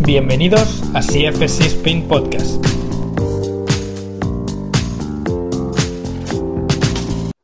Bienvenidos a CFC Spain Podcast.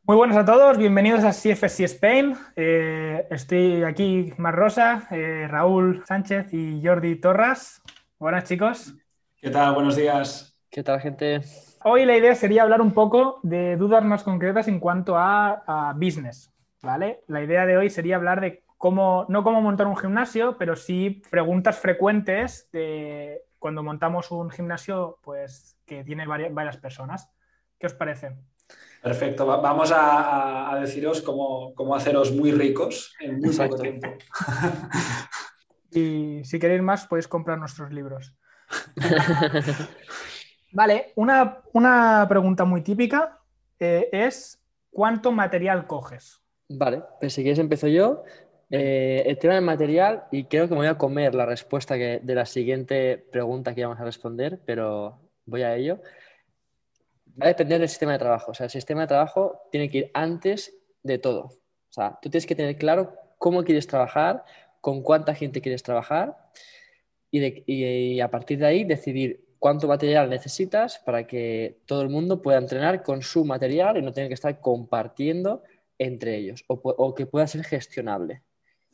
Muy buenas a todos, bienvenidos a CFC Spain. Eh, estoy aquí, Mar Rosa, eh, Raúl Sánchez y Jordi Torras. Buenas chicos. ¿Qué tal? Buenos días. ¿Qué tal, gente? Hoy la idea sería hablar un poco de dudas más concretas en cuanto a, a business, ¿vale? La idea de hoy sería hablar de cómo, no cómo montar un gimnasio, pero sí preguntas frecuentes de cuando montamos un gimnasio, pues que tiene varias, varias personas. ¿Qué os parece? Perfecto, Va- vamos a, a deciros cómo, cómo haceros muy ricos en muy poco tiempo. Y si queréis más, podéis comprar nuestros libros. Vale, una, una pregunta muy típica eh, es ¿cuánto material coges? Vale, pues si quieres empiezo yo. Eh, el tema del material, y creo que me voy a comer la respuesta que, de la siguiente pregunta que íbamos a responder, pero voy a ello. Va a depender del sistema de trabajo. O sea, el sistema de trabajo tiene que ir antes de todo. O sea, tú tienes que tener claro cómo quieres trabajar, con cuánta gente quieres trabajar y, de- y- y a partir de ahí decidir cuánto material necesitas para que todo el mundo pueda entrenar con su material y no tener que estar compartiendo entre ellos o, o que pueda ser gestionable.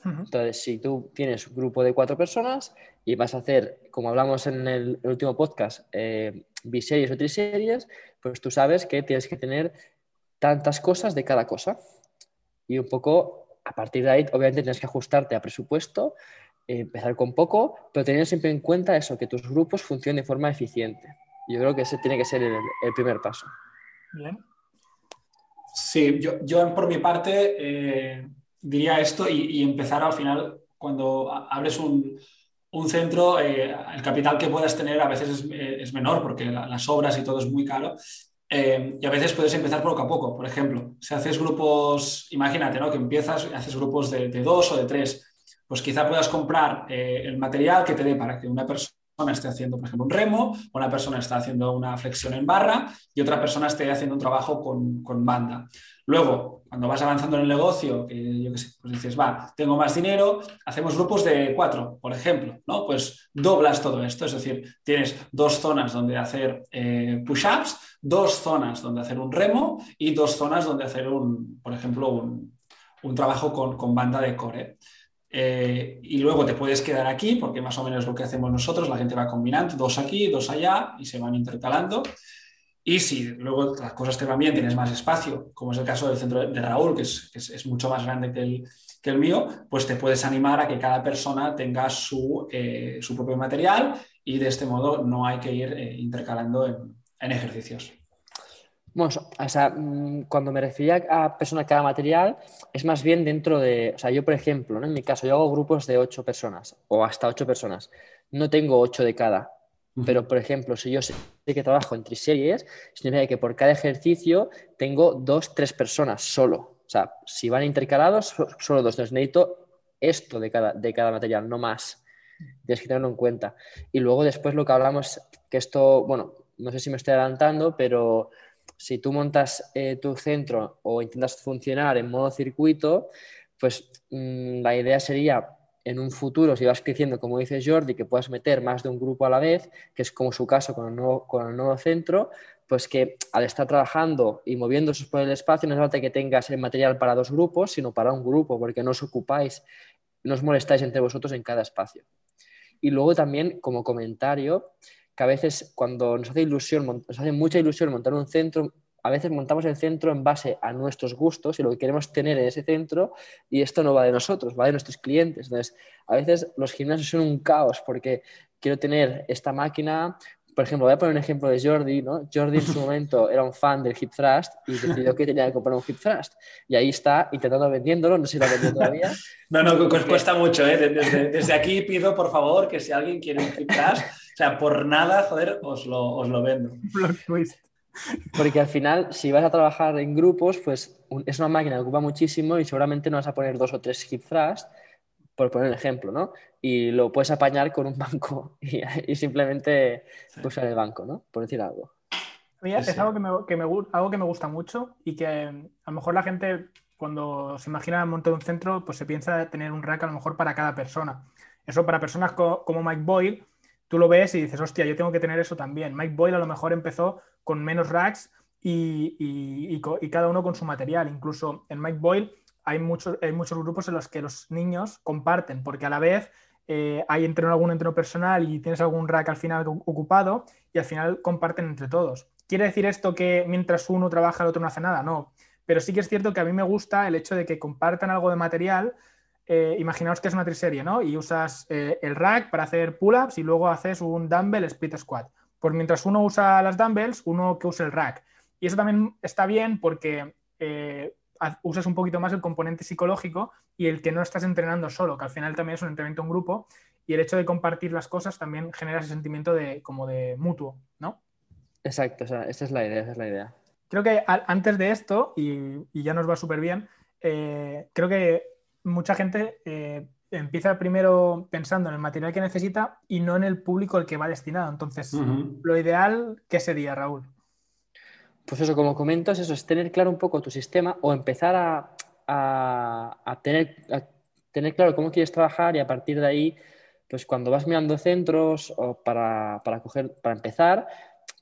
Entonces, si tú tienes un grupo de cuatro personas y vas a hacer, como hablamos en el, el último podcast, eh, biseries o triseries, pues tú sabes que tienes que tener tantas cosas de cada cosa. Y un poco, a partir de ahí, obviamente tienes que ajustarte a presupuesto, eh, empezar con poco, pero teniendo siempre en cuenta eso, que tus grupos funcionen de forma eficiente. Yo creo que ese tiene que ser el, el primer paso. Bien. Sí, yo, yo por mi parte eh, diría esto y, y empezar al final, cuando abres un, un centro, eh, el capital que puedas tener a veces es, eh, menor porque la- las obras y todo es muy caro. Eh, y a veces puedes empezar poco a poco. Por ejemplo, si haces grupos, imagínate, ¿no? Que empiezas haces grupos de, dos o de tres, pues quizá puedas comprar el material que te dé para que una persona esté haciendo, por ejemplo, un remo, una persona está haciendo una flexión en barra y otra persona esté haciendo un trabajo con, con banda. Luego, cuando vas avanzando en el negocio, que yo qué sé, pues dices, va, tengo más dinero, hacemos grupos de cuatro, por ejemplo, ¿no? Pues doblas todo esto, es decir, tienes dos zonas donde hacer eh, push-ups, dos zonas donde hacer un remo y dos zonas donde hacer un, por ejemplo, un, un trabajo con, con banda de core. Eh, y luego te puedes quedar aquí, porque más o menos lo que hacemos nosotros, la gente va combinando dos aquí, dos allá y se van intercalando. Y si luego las cosas te van bien, tienes más espacio, como es el caso del centro de Raúl, que es, mucho más grande que el, mío, pues te puedes animar a que cada persona tenga su, eh, propio material y de este modo no hay que ir eh, intercalando en, ejercicios. Bueno, o sea, mm, cuando me refería a persona cada material, es más bien dentro de, o sea, yo por ejemplo, en mi caso, yo hago grupos de ocho personas o hasta ocho personas. No tengo ocho de cada, pero por ejemplo, si yo sé que trabajo en triseries, significa que por cada ejercicio tengo dos, tres personas solo. O sea, si van intercalados, so- solo dos. Entonces necesito esto de cada, de cada material, no más. Tienes que tenerlo en cuenta. Y luego después lo que hablamos, que esto, bueno, no sé si me estoy adelantando, pero si tú montas eh, tu centro o intentas funcionar en modo circuito, pues mmm, la idea sería en un futuro, si vas creciendo, como dice Jordi, que puedas meter más de un grupo a la vez, que es como su caso con el nuevo, con el nuevo centro, pues que al estar trabajando y moviéndose por el espacio, no es falta que tengas el material para dos grupos, sino para un grupo, porque no os ocupáis, no os molestáis entre vosotros en cada espacio. Y luego también, como comentario, que a veces cuando nos hace ilusión, nos hace mucha ilusión montar un centro, a veces montamos el centro en base a nuestros gustos y lo que queremos tener en ese centro y esto no va de nosotros, va de nuestros clientes. Entonces, a veces los gimnasios son un caos porque quiero tener esta máquina, por ejemplo, voy a poner un ejemplo de Jordi, ¿no? Jordi en su momento era un fan del hip thrust y decidió que tenía que comprar un hip thrust. Y ahí está intentando vendiéndolo, no sé si lo ha vendido todavía. No, no, que cuesta mucho, ¿eh? Desde, desde, aquí pido, por favor, que si alguien quiere un hip thrust, o sea, por nada, joder, os lo, os lo vendo. Porque al final, si vas a trabajar en grupos, pues es una máquina que ocupa muchísimo y seguramente no vas a poner dos o tres hip thrust, por poner un ejemplo, ¿no? Y lo puedes apañar con un banco y, y simplemente sí. usar el banco, ¿no? Por decir algo. Mira, es algo que, me, que me, algo que me gusta mucho y que a lo mejor la gente cuando se imagina montar un centro, pues se piensa tener un rack a lo mejor para cada persona. Eso para personas como Mike Boyle, tú lo ves y dices, hostia, yo tengo que tener eso también. Mike Boyle a lo mejor empezó con menos racks y, cada uno con su material. Incluso en Mike Boyle hay muchos, hay muchos grupos en los que los niños comparten, porque a la vez eh, hay entreno, algún entreno personal y tienes algún rack al final ocupado y al final comparten entre todos. ¿Quiere decir esto que mientras uno trabaja el otro no hace nada? No. Pero sí que es cierto que a mí me gusta el hecho de que compartan algo de material. Eh, imaginaos que es una triserie, ¿no? Y usas eh, el rack para hacer pull-ups y luego haces un dumbbell split squat. Pues mientras uno usa las dumbbells, uno que use el rack. Y eso también está bien porque eh, usas un poquito más el componente psicológico y el que no estás entrenando solo, que al final también es un entrenamiento en grupo. Y el hecho de compartir las cosas también genera ese sentimiento de como de mutuo, ¿no? Exacto, o sea, esa es la idea, esa es la idea. Creo que antes de esto, y, ya nos va súper bien, eh, creo que mucha gente eh, empieza primero pensando en el material que necesita y no en el público al que va destinado. Entonces, lo ideal, ¿qué sería, Raúl? Pues eso, como comentas, eso es tener claro un poco tu sistema o empezar a, tener, tener claro cómo quieres trabajar y a partir de ahí, pues cuando vas mirando centros o para, para, coger, para empezar,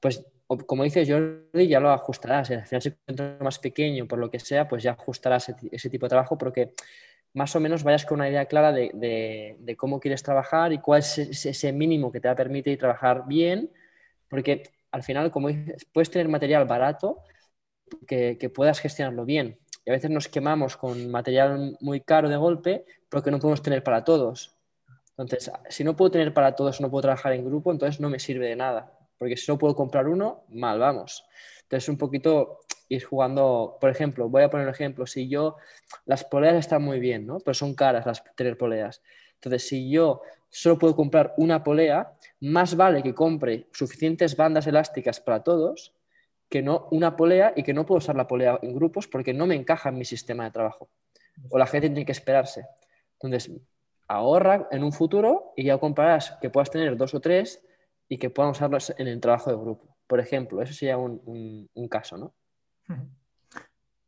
pues como dices Jordi, ya lo ajustarás. Si al final se encuentra más pequeño, por lo que sea, pues ya ajustarás ese, tipo de trabajo, porque más o menos vayas con una idea clara de, cómo quieres trabajar y cuál es ese mínimo que te va a permitir trabajar bien, porque al final, como dices, puedes tener material barato que, puedas gestionarlo bien. Y a veces nos quemamos con material muy caro de golpe, pero que no podemos tener para todos. Entonces, si no puedo tener para todos, no puedo trabajar en grupo, entonces no me sirve de nada. Porque si no puedo comprar uno, mal vamos. Entonces, un poquito ir jugando, por ejemplo, voy a poner un ejemplo, si yo, las poleas están muy bien, ¿no? Pero son caras las tener poleas. Entonces, si yo solo puedo comprar una polea, más vale que compre suficientes bandas elásticas para todos que no una polea y que no puedo usar la polea en grupos porque no me encaja en mi sistema de trabajo. O la gente tiene que esperarse. Entonces, ahorra en un futuro y ya comprarás que puedas tener dos o tres y que puedan usarlos en el trabajo de grupo. Por ejemplo, eso sería un, caso, ¿no?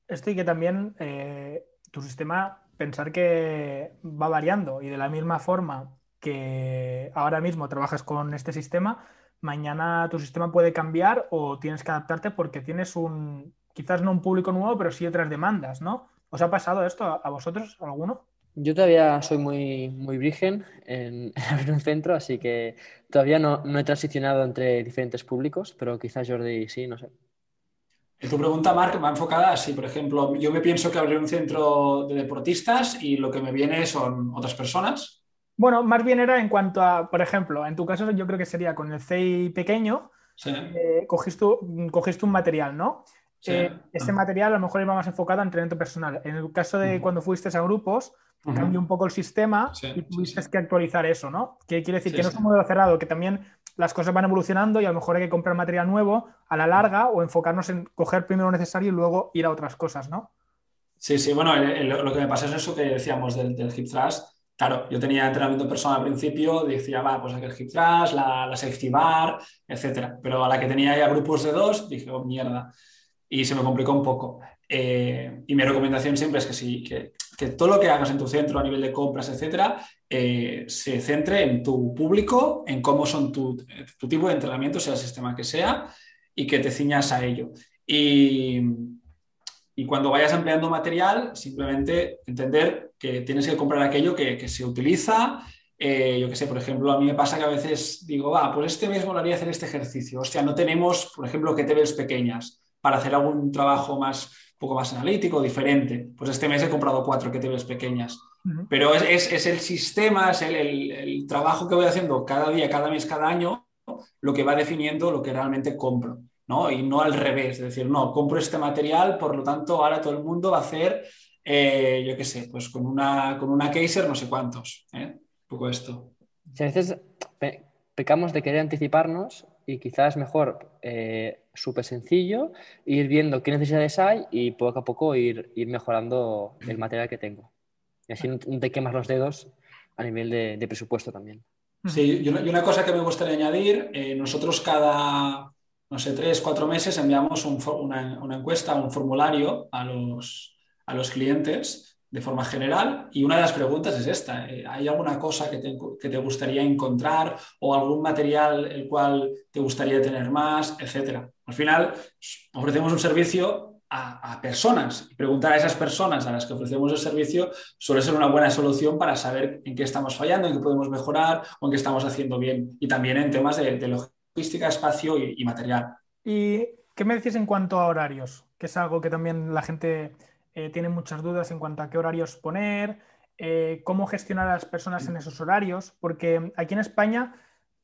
Esto y que también eh, tu sistema, pensar que va variando y de la misma forma que ahora mismo trabajas con este sistema, mañana tu sistema puede cambiar o tienes que adaptarte porque tienes un, quizás no un público nuevo, pero sí otras demandas, ¿no? ¿Os ha pasado esto a, vosotros, alguno? Yo todavía soy muy, muy virgen en, abrir un centro, así que todavía no, no, he transicionado entre diferentes públicos, pero quizás Jordi sí, no sé. Tu pregunta, Marc, va enfocada así. Por ejemplo, yo me pienso que abrir un centro de deportistas y lo que me viene son otras personas bueno, más bien era en cuanto a, por ejemplo, en tu caso yo creo que sería con el CI pequeño, eh, cogiste, un material, ¿no? Eh, ese material a lo mejor iba más enfocado a entrenamiento personal. En el caso de cuando fuiste a grupos, cambió un poco el sistema y tuviste que actualizar eso, ¿no? Que quiere decir que no es un modelo cerrado, que también las cosas van evolucionando y a lo mejor hay que comprar material nuevo a la larga o enfocarnos en coger primero lo necesario y luego ir a otras cosas, ¿no? Sí, sí, bueno, lo que me pasa es eso que decíamos del, del hip thrust Claro, yo tenía entrenamiento personal al principio, decía, va, pues aquel hip thrust, la, la safety bar, etcétera. Pero a la que tenía ya grupos de dos, dije, oh, mierda. Y se me complicó un poco. Eh, y mi recomendación siempre es que, sí, que, que, todo lo que hagas en tu centro a nivel de compras, etcétera, eh, se centre en tu público, en cómo son tu, tu tipo de entrenamiento, sea el sistema que sea, y que te ciñas a ello. Y, y cuando vayas empleando material, simplemente entender que tienes que comprar aquello que, se utiliza. Eh, yo qué sé, por ejemplo, a mí me pasa que a veces digo, va, pues este mes molaría hacer este ejercicio. Hostia, no tenemos, por ejemplo, que ves pequeñas para hacer algún trabajo más, poco más analítico, diferente. Pues este mes he comprado cuatro que ves pequeñas. Pero es, el sistema, es el trabajo que voy haciendo cada día, cada mes, cada año, lo que va definiendo lo que realmente compro. ¿no? Y no al revés, es decir, no, compro este material, por lo tanto, ahora todo el mundo va a hacer, eh, yo qué sé, pues con una, con una Kaiser no sé cuántos, ¿eh? Un poco esto. a veces pecamos de querer anticiparnos y quizás mejor eh, súper sencillo ir viendo qué necesidades hay y poco a poco ir, ir mejorando el material que tengo. Y así no te quemas los dedos a nivel de, presupuesto también. Sí, y una, cosa que me gustaría añadir, nosotros cada, no sé, tres, cuatro meses enviamos una, encuesta, un formulario a los, a los clientes de forma general y una de las preguntas es esta. Eh, ¿Hay alguna cosa que te, gustaría encontrar o algún material el cual te gustaría tener más, etcétera? Al final ofrecemos un servicio a, personas preguntar a esas personas a las que ofrecemos el servicio suele ser una buena solución para saber en qué estamos fallando, en qué podemos mejorar o en qué estamos haciendo bien. Y también en temas de, logística, espacio y, y material. ¿Y qué me decís en cuanto a horarios? Que es algo que también la gente eh, tienen muchas dudas en cuanto a qué horarios poner, eh, cómo gestionar a las personas en esos horarios, porque aquí en España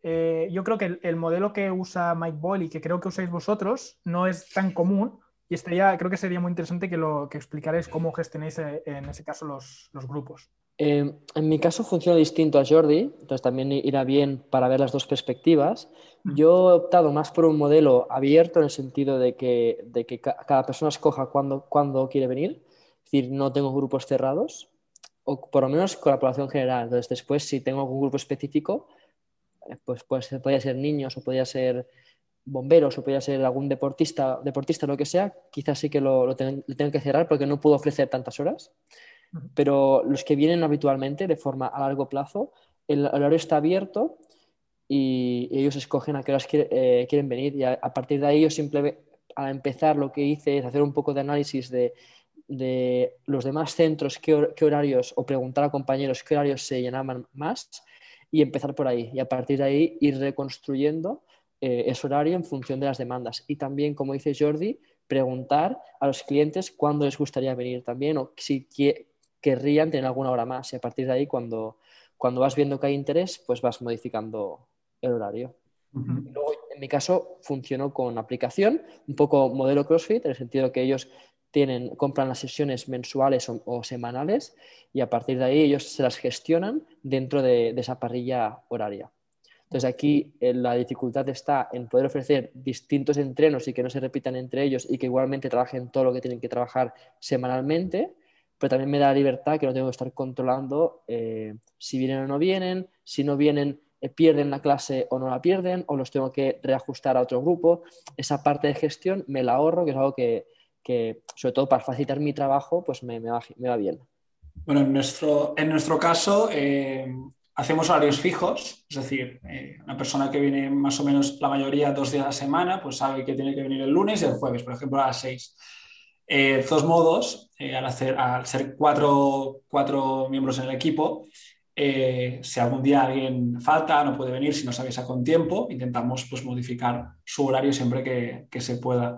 eh, yo creo que el, modelo que usa Mike Boyle y que creo que usáis vosotros no es tan común y estaría, creo que sería muy interesante que, lo, que explicarais cómo gestionáis en ese caso los, los grupos. en mi caso funciona distinto a Jordi, entonces también irá bien para ver las dos perspectivas. Yo he optado más por un modelo abierto en el sentido de que, de que cada persona escoja cuándo, cuándo quiere venir. Es decir, no tengo grupos cerrados, o por lo menos con la población general. Entonces, después, si tengo algún grupo específico, eh, pues, pues podría ser niños o podría ser bomberos o podría ser algún deportista, deportista lo que sea, quizás sí que lo, lo, tengo que cerrar porque no puedo ofrecer tantas horas. Pero los que vienen habitualmente de forma a largo plazo, el horario está abierto y ellos escogen a qué horas eh, quieren venir y a, partir de ahí yo simplemente a empezar lo que hice es hacer un poco de análisis de, los demás centros, qué, horarios o preguntar a compañeros qué horarios se llenaban más y empezar por ahí y a partir de ahí ir reconstruyendo eh, ese horario en función de las demandas y también como dice Jordi preguntar a los clientes cuándo les gustaría venir también o si querrían tener alguna hora más y a partir de ahí cuando, cuando vas viendo que hay interés pues vas modificando el horario. Luego, en mi caso, funcionó con aplicación, un poco modelo CrossFit, en el sentido que ellos tienen, compran las sesiones mensuales o, semanales y a partir de ahí ellos se las gestionan dentro de, esa parrilla horaria. Entonces aquí eh, la dificultad está en poder ofrecer distintos entrenos y que no se repitan entre ellos y que igualmente trabajen todo lo que tienen que trabajar semanalmente, pero también me da la libertad que no tengo que estar controlando eh, si vienen o no vienen, si no vienen eh, pierden la clase o no la pierden, o los tengo que reajustar a otro grupo. Esa parte de gestión me la ahorro, que es algo que, sobre todo para facilitar mi trabajo, pues me, va, bien. Bueno, en nuestro, en nuestro caso eh, hacemos horarios fijos, es decir, eh, una persona que viene más o menos la mayoría dos días a la semana, pues sabe que tiene que venir el lunes y el jueves, por ejemplo, a las seis. de todos modos, al, hacer, al ser cuatro, cuatro miembros en el equipo, eh, si algún día alguien falta, no puede venir, si no se avisa con tiempo, intentamos pues, modificar su horario siempre que, se pueda.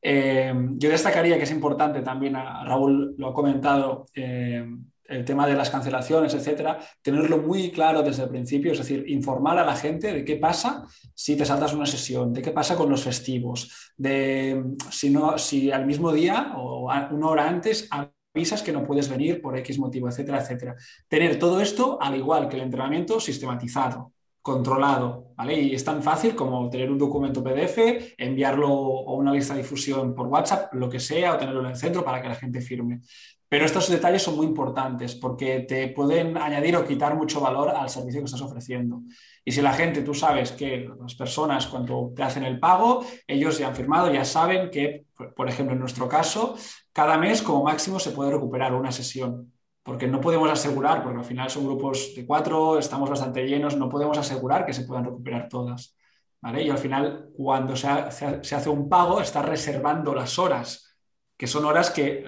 Eh, yo destacaría que es importante también, Raúl lo ha comentado, eh, el tema de las cancelaciones, etcétera, tenerlo muy claro desde el principio, es decir, informar a la gente de qué pasa si te saltas una sesión, de qué pasa con los festivos, de si, no, si al mismo día o una hora antes avisas que no puedes venir por X motivo, etcétera, etcétera. Tener todo esto al igual que el entrenamiento sistematizado, controlado, ¿vale? Y es tan fácil como tener un documento PDF, enviarlo a una lista de difusión por WhatsApp, lo que sea, o tenerlo en el centro para que la gente firme. Pero estos detalles son muy importantes porque te pueden añadir o quitar mucho valor al servicio que estás ofreciendo. Y si la gente, tú sabes que las personas cuando te hacen el pago, ellos ya han firmado, ya saben que, por ejemplo, en nuestro caso, cada mes como máximo se puede recuperar una sesión. Porque no podemos asegurar, porque al final son grupos de cuatro, estamos bastante llenos, no podemos asegurar que se puedan recuperar todas. ¿vale? Y al final, cuando se, hace un pago, está reservando las horas que son horas que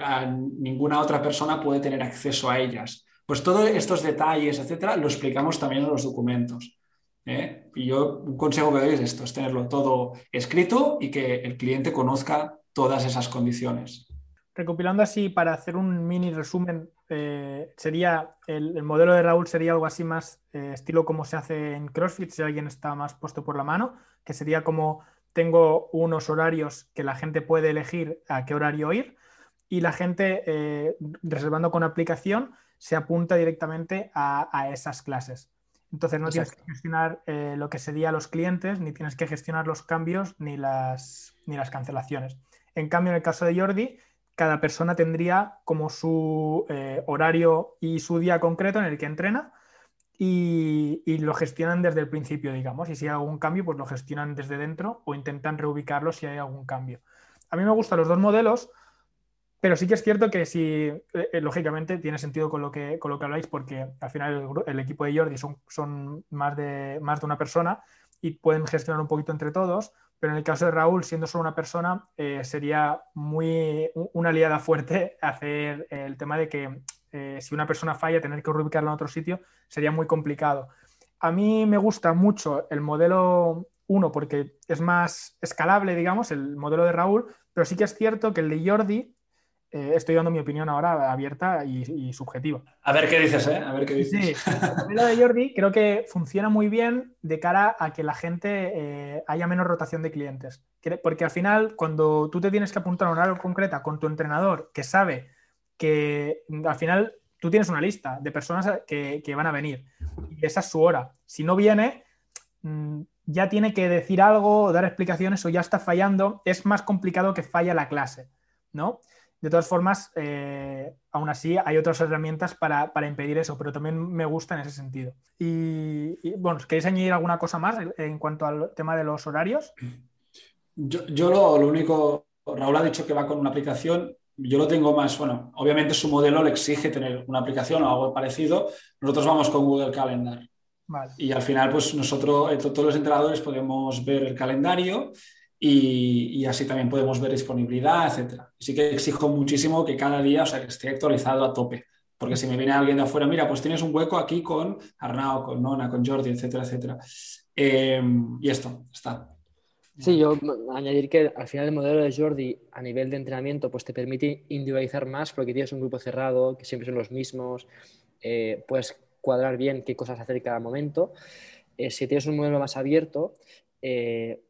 ninguna otra persona puede tener acceso a ellas. Pues todos estos detalles, etcétera, lo explicamos también en los documentos. ¿eh? Y yo un consejo que doy es esto, es tenerlo todo escrito y que el cliente conozca todas esas condiciones. Recopilando así, para hacer un mini resumen, eh, sería el, modelo de Raúl sería algo así más eh, estilo como se hace en CrossFit, si alguien está más puesto por la mano, que sería como tengo unos horarios que la gente puede elegir a qué horario ir y la gente, eh, reservando con aplicación, se apunta directamente a, esas clases. Entonces no tienes que gestionar eh, lo que sería los clientes, ni tienes que gestionar los cambios ni las, ni las cancelaciones. En cambio, en el caso de Jordi, cada persona tendría como su eh, horario y su día concreto en el que entrena y, lo gestionan desde el principio, digamos. Y si hay algún cambio, pues lo gestionan desde dentro o intentan reubicarlo si hay algún cambio. A mí me gustan los dos modelos Pero sí que es cierto que si, eh, eh, lógicamente, tiene sentido con lo que, con lo que habláis, porque al final el, equipo de Jordi son, son más, de, más de una persona y pueden gestionar un poquito entre todos, pero en el caso de Raúl, siendo solo una persona, eh, sería muy una aliada fuerte hacer el tema de que si una persona falla, tener que reubicarla en otro sitio sería muy complicado. A mí me gusta mucho el modelo 1 porque es más escalable, digamos, el modelo de Raúl, pero sí que es cierto que el de Jordi eh, estoy dando mi opinión ahora abierta y, subjetiva. A ver qué dices, ¿eh? A ver qué dices. Sí, el de Jordi creo que funciona muy bien de cara a que la gente eh, haya menos rotación de clientes. Porque al final, cuando tú te tienes que apuntar a una hora concreta con tu entrenador que sabe que al final tú tienes una lista de personas que, van a venir y esa es su hora. Si no viene, mm, ya tiene que decir algo, dar explicaciones o ya está fallando. Es más complicado que falla la clase, ¿no? De todas formas, eh, aún así hay otras herramientas para, impedir eso, pero también me gusta en ese sentido. Y, bueno, ¿queréis añadir alguna cosa más en cuanto al tema de los horarios? Yo, lo, único, Raúl ha dicho que va con una aplicación, yo lo tengo más, bueno, obviamente su modelo le exige tener una aplicación o algo parecido, nosotros vamos con Google Calendar. Y al final, pues nosotros, eh, todos los entrenadores podemos ver el calendario y, así también podemos ver disponibilidad, etcétera. Sí que exijo muchísimo que cada día, o sea, que esté actualizado a tope, porque si me viene alguien de afuera, mira, pues tienes un hueco aquí con Arnau, con Nona, con Jordi, etcétera, etcétera. Em, y esto, está. Sí, yo añadir que al final el modelo de Jordi a nivel de entrenamiento pues te permite individualizar más porque tienes un grupo cerrado, que siempre son los mismos, eh, puedes cuadrar bien qué cosas hacer cada momento. Eh, si tienes un modelo más abierto, eh,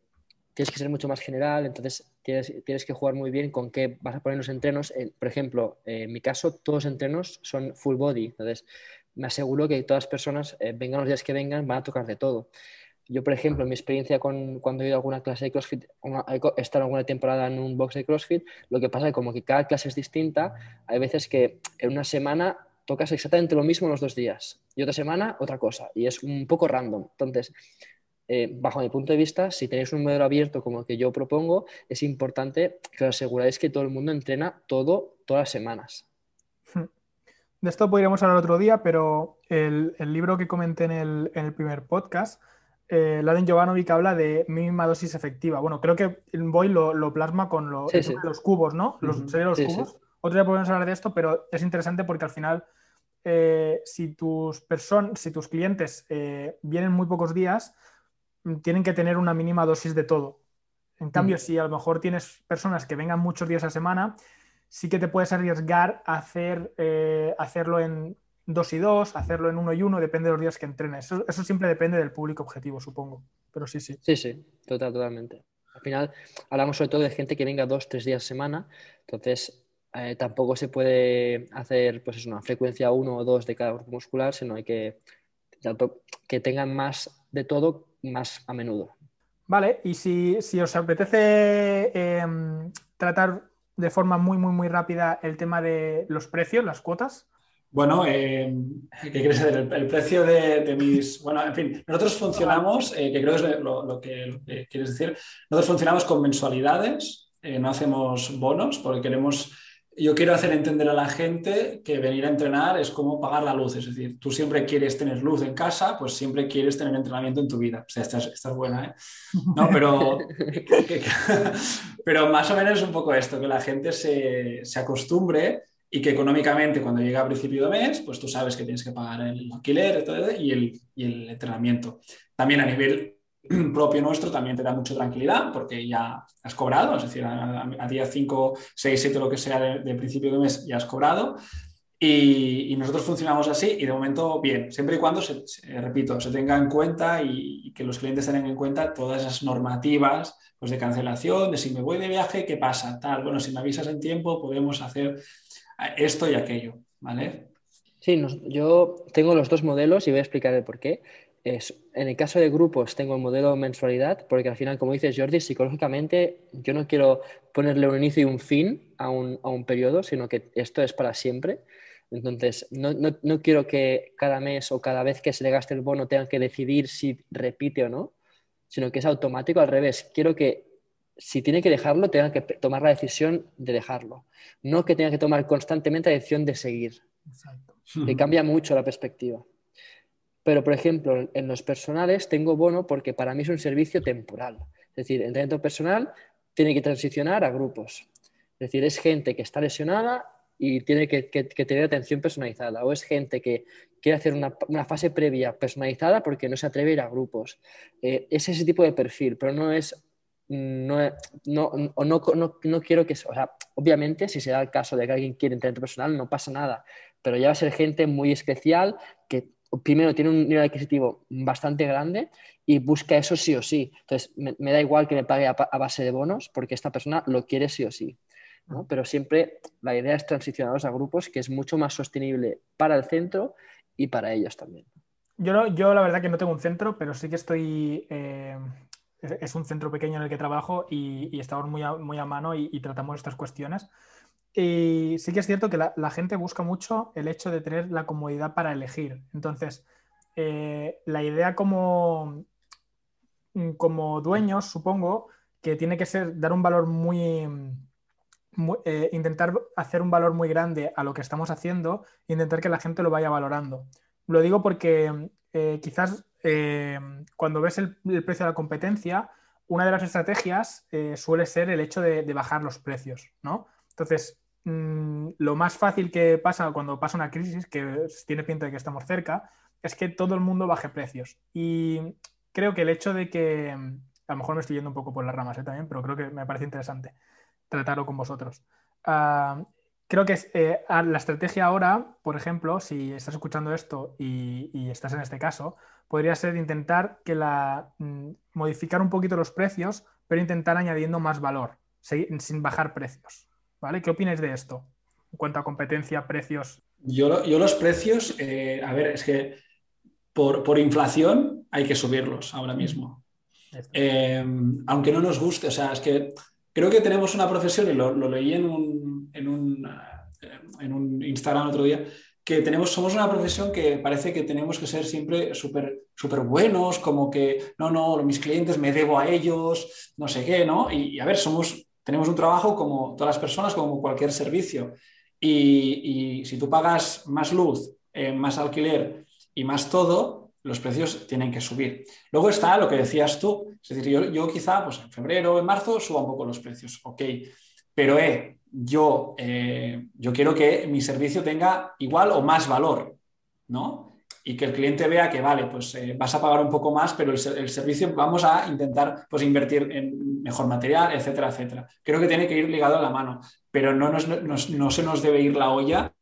tienes que ser mucho más general, entonces tienes, que jugar muy bien con qué vas a poner los entrenos. por ejemplo, en mi caso, todos los entrenos son full body, entonces me aseguro que todas las personas, eh, vengan los días que vengan, van a tocar de todo. Yo, por ejemplo, en mi experiencia con, cuando he ido a alguna clase de CrossFit, he estado alguna temporada en un box de CrossFit, lo que pasa es que como que cada clase es distinta, hay veces que en una semana tocas exactamente lo mismo los dos días y otra semana otra cosa y es un poco random. Entonces, eh, bajo mi punto de vista, si tenéis un modelo abierto como el que yo propongo, es importante que os aseguráis que todo el mundo entrena todo todas las semanas. De esto podríamos hablar otro día, pero el, libro que comenté en el, primer podcast, eh, Laden Jovanovic habla de mínima dosis efectiva. Bueno, creo que Boy lo, lo plasma con los cubos, ¿no? Los, los cubos. Otro día podemos hablar de esto, pero es interesante porque al final, eh, si, tus si tus clientes vienen muy pocos días, tienen que tener una mínima dosis de todo. En cambio, mm. si a lo mejor tienes personas que vengan muchos días a semana, sí que te puedes arriesgar a hacer, eh, hacerlo en dos y dos, hacerlo en uno y uno, depende de los días que entrenes. Eso, siempre depende del público objetivo, supongo. Pero sí, sí. Sí, sí, total, totalmente. Al final hablamos sobre todo de gente que venga dos, tres días a semana, entonces eh, tampoco se puede hacer pues una frecuencia uno o dos de cada grupo muscular, sino hay que, que tengan más de todo más a menudo. Vale, y si, os apetece em, tratar de forma muy, muy, muy rápida el tema de los precios, las cuotas. Bueno, em, ¿qué quieres saber? El, precio de, mis... Bueno, en fin, nosotros funcionamos, eh, que creo es lo, que, quieres decir, nosotros funcionamos con mensualidades, eh, no hacemos bonos porque queremos yo quiero hacer entender a la gente que venir a entrenar es como pagar la luz. Es decir, tú siempre quieres tener luz en casa, pues siempre quieres tener entrenamiento en tu vida. O sea, esta es, buena, ¿eh? No, pero, pero más o menos es un poco esto, que la gente se, acostumbre y que económicamente cuando llega a principio de mes, pues tú sabes que tienes que pagar el alquiler y el, y el entrenamiento. También a nivel propio nuestro también te da mucha tranquilidad porque ya has cobrado, es decir, a, día 5, 6, 7, lo que sea de, principio de mes ya has cobrado. Y, nosotros funcionamos así y de momento bien, siempre y cuando, se, repito, se tenga en cuenta y, que los clientes tengan en cuenta todas esas normativas pues de cancelación, de si me voy de viaje, ¿qué pasa? Tal, bueno, si me avisas en tiempo podemos hacer esto y aquello, ¿vale? Sí, yo tengo los dos modelos y voy a explicar el por qué en el caso de grupos tengo el modelo mensualidad, porque al final, como dices Jordi, psicológicamente yo no quiero ponerle un inicio y un fin a un, a un periodo, sino que esto es para siempre. Entonces, no, no, no, quiero que cada mes o cada vez que se le gaste el bono tengan que decidir si repite o no, sino que es automático al revés. Quiero que si tiene que dejarlo, tenga que tomar la decisión de dejarlo. No que tenga que tomar constantemente la decisión de seguir. Exacto. Le cambia mucho la perspectiva. Pero, por ejemplo, en los personales tengo bono porque para mí es un servicio temporal. Es decir, el entrenamiento personal tiene que transicionar a grupos. Es decir, es gente que está lesionada y tiene que, tener atención personalizada. O es gente que quiere hacer una, fase previa personalizada porque no se atreve a ir a grupos. Eh, es ese tipo de perfil, pero no es... No, no, no, no, quiero que... O sea, obviamente, si se da el caso de que alguien quiere entrenamiento personal, no pasa nada. Pero ya va a ser gente muy especial primero tiene un nivel adquisitivo bastante grande y busca eso sí o sí. Entonces, me, da igual que me pague a, base de bonos porque esta persona lo quiere sí o sí. Pero siempre la idea es transicionarlos a grupos que es mucho más sostenible para el centro y para ellos también. Yo, yo la verdad que no tengo un centro, pero sí que estoy... Eh, es un centro pequeño en el que trabajo y, estamos muy a, muy a mano y, y tratamos estas cuestiones. Y sí que es cierto que la, gente busca mucho el hecho de tener la comodidad para elegir. Entonces, eh, la idea como, como dueños, supongo, que tiene que ser dar un valor muy, eh, intentar hacer un valor muy grande a lo que estamos haciendo intentar que la gente lo vaya valorando. Lo digo porque eh, quizás cuando ves el, precio de la competencia, una de las estrategias suele ser el hecho de bajar los precios, ¿no? Entonces, Mm, lo más fácil que pasa cuando pasa una crisis, que tiene pinta de que estamos cerca, es que todo el mundo baje precios. Y creo que el hecho de que, a lo mejor me estoy yendo un poco por las ramas ¿eh? también, pero creo que me parece interesante tratarlo con vosotros. Ah, creo que eh, la estrategia ahora, por ejemplo, si estás escuchando esto y, estás en este caso, podría ser intentar que la, mm, modificar un poquito los precios, pero intentar añadiendo más valor, sin bajar precios. ¿Vale? ¿Qué opinas de esto? En cuanto a competencia, precios. Yo, yo los precios, eh, a ver, es que por, inflación hay que subirlos ahora mismo. Eh, aunque no nos guste, o sea, es que creo que tenemos una profesión, y lo, leí en un, en, un, eh, en un Instagram otro día, que tenemos, somos una profesión que parece que tenemos que ser siempre súper super buenos, como que, no, no, mis clientes me debo a ellos, no sé qué, ¿no? y a ver, somos tenemos un trabajo como todas las personas, como cualquier servicio. Y, si tú pagas más luz, eh, más alquiler y más todo, los precios tienen que subir. Luego está lo que decías tú. Es decir, yo, quizá pues, en febrero o en marzo suba un poco los precios. Ok. Pero eh, yo, eh, yo quiero que mi servicio tenga igual o más valor. ¿no? Y que el cliente vea que, vale, pues eh, vas a pagar un poco más, pero el, servicio vamos a intentar pues, invertir en mejor material, etcétera, etcétera. Creo que tiene que ir ligado a la mano, pero no, no se nos debe ir la olla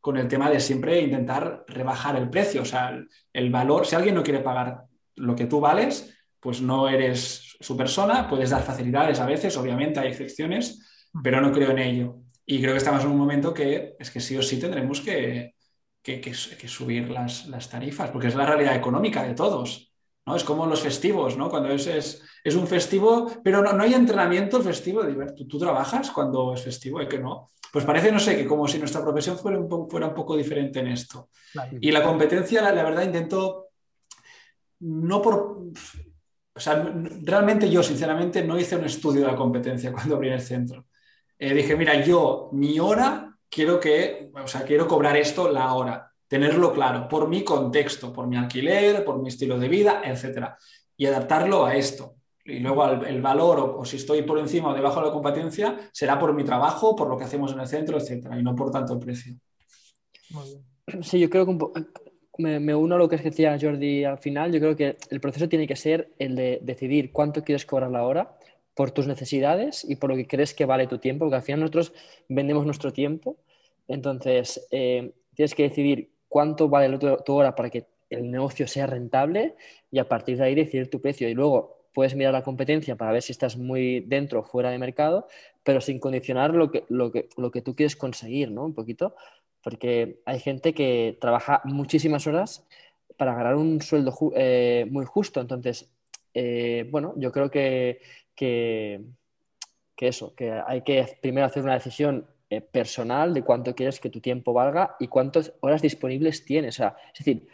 con el tema de siempre intentar rebajar el precio, o sea, el, valor, si alguien no quiere pagar lo que tú vales, pues no eres su persona, puedes dar facilidades a veces, obviamente hay excepciones, pero no creo en ello. Y creo que estamos en un momento que es que sí o sí tendremos que, que, subir las, tarifas, porque es la realidad económica de todos. ¿no? Es como los festivos, ¿no? Cuando es, es, un festivo, pero no, no, hay entrenamiento festivo. ¿Tú, ¿Tú, trabajas cuando es festivo? ¿Es que no? Pues parece, no sé, que como si nuestra profesión fuera un, poco, fuera un poco diferente en esto. Y la competencia, la, verdad, intento, no por... O sea, realmente yo, sinceramente, no hice un estudio de la competencia cuando abrí el centro. Eh, dije, mira, yo, mi hora quiero que, o sea, quiero cobrar esto la hora, tenerlo claro, por mi contexto, por mi alquiler, por mi estilo de vida, etcétera, y adaptarlo a esto. Y luego el, valor, o, si estoy por encima o debajo de la competencia, será por mi trabajo, por lo que hacemos en el centro, etcétera, y no por tanto el precio. Sí, yo creo que me, me, uno a lo que decía Jordi al final. Yo creo que el proceso tiene que ser el de decidir cuánto quieres cobrar la hora por tus necesidades y por lo que crees que vale tu tiempo, porque al final nosotros vendemos nuestro tiempo, entonces eh, tienes que decidir cuánto vale tu, hora para que el negocio sea rentable y a partir de ahí decidir tu precio. Y luego puedes mirar la competencia para ver si estás muy dentro o fuera de mercado, pero sin condicionar lo que, lo que, lo que tú quieres conseguir, ¿no? Un poquito, porque hay gente que trabaja muchísimas horas para ganar un sueldo eh, muy justo. Entonces, eh, bueno, yo creo que que, eso, que hay que primero hacer una decisión eh, personal de cuánto quieres que tu tiempo valga y cuántas horas disponibles tienes. es decir,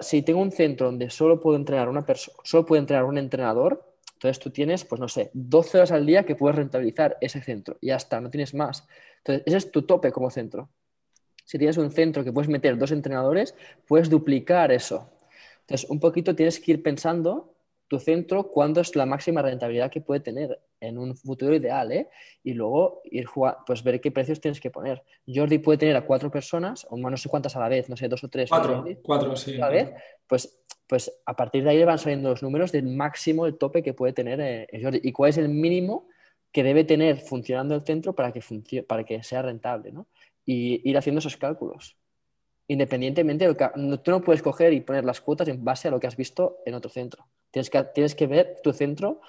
si tengo un centro donde solo puedo entrenar una persona, solo puedo entrenar un entrenador, Entonces tú tienes, pues no sé, 12 horas al día que puedes rentabilizar ese centro. Y ya está, no tienes más. Entonces, ese es tu tope como centro. Si tienes un centro que puedes meter dos entrenadores, puedes duplicar eso. Entonces, un poquito tienes que ir pensando tu centro cuándo es la máxima rentabilidad que puede tener en un futuro ideal, ¿eh? Y luego ir pues ver qué precios tienes que poner. Jordi puede tener a cuatro personas, o no sé cuántas a la vez, no sé, dos o tres. Cuatro, cuatro, sí. A la vez, pues, pues a partir de ahí van saliendo los números del máximo, el tope que puede tener eh, Jordi. Y cuál es el mínimo que debe tener funcionando el centro para que, para que sea rentable, ¿no? Y ir haciendo esos cálculos. Independientemente de lo que... Tú no puedes coger y poner las cuotas en base a lo que has visto en otro centro. Tienes que, tienes que ver tu centro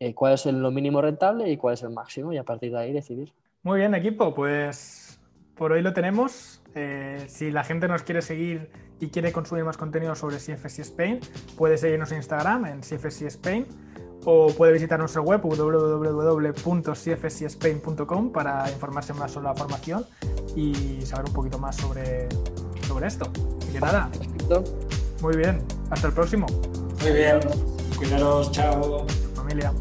eh, cuál es el, lo mínimo rentable y cuál es el máximo y a partir de ahí decidir. Muy bien, equipo, pues por hoy lo tenemos. Eh, si la gente nos quiere seguir y quiere consumir más contenido sobre CFC Spain, puede seguirnos en Instagram en CFC Spain o puede visitar nuestra web www.cfcspain.com para informarse más sobre la formación y saber un poquito más sobre, sobre esto. Así que nada, muy bien, hasta el próximo. Muy bien, cuidaros, chao. Familia.